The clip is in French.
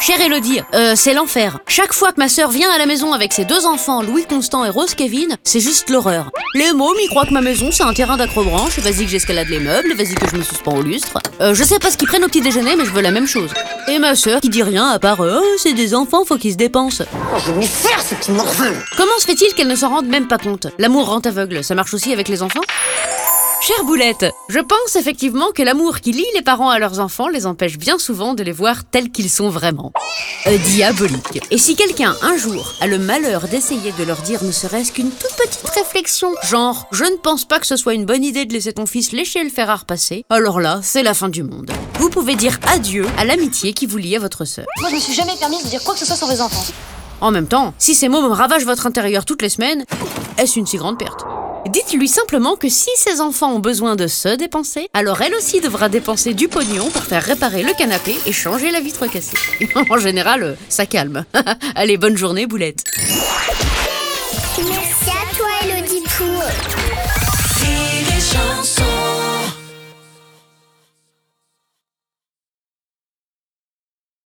Chère Elodie, euh, c'est l'enfer. Chaque fois que ma sœur vient à la maison avec ses deux enfants, Louis Constant et Rose Kevin, c'est juste l'horreur. Les mômes, ils croient que ma maison, c'est un terrain d'acrobranche. Vas-y que j'escalade les meubles, vas-y que je me suspends au lustre. Euh, je sais pas ce qu'ils prennent au petit déjeuner, mais je veux la même chose. Et ma sœur qui dit rien à part euh, Oh, c'est des enfants, faut qu'ils se dépensent. Je vais lui faire ce petit morveux Comment se fait-il qu'elle ne s'en rende même pas compte? L'amour rend aveugle, ça marche aussi avec les enfants? Chère Boulette, je pense effectivement que l'amour qui lie les parents à leurs enfants les empêche bien souvent de les voir tels qu'ils sont vraiment. Euh, diabolique. Et si quelqu'un, un jour, a le malheur d'essayer de leur dire ne serait-ce qu'une toute petite réflexion, genre « je ne pense pas que ce soit une bonne idée de laisser ton fils lécher le fer à repasser », alors là, c'est la fin du monde. Vous pouvez dire adieu à l'amitié qui vous lie à votre sœur. Moi, je me suis jamais permise de dire quoi que ce soit sur les enfants. En même temps, si ces mots me ravagent votre intérieur toutes les semaines, est-ce une si grande perte? Dites-lui simplement que si ses enfants ont besoin de se dépenser, alors elle aussi devra dépenser du pognon pour faire réparer le canapé et changer la vitre cassée. en général, euh, ça calme. Allez, bonne journée, boulette.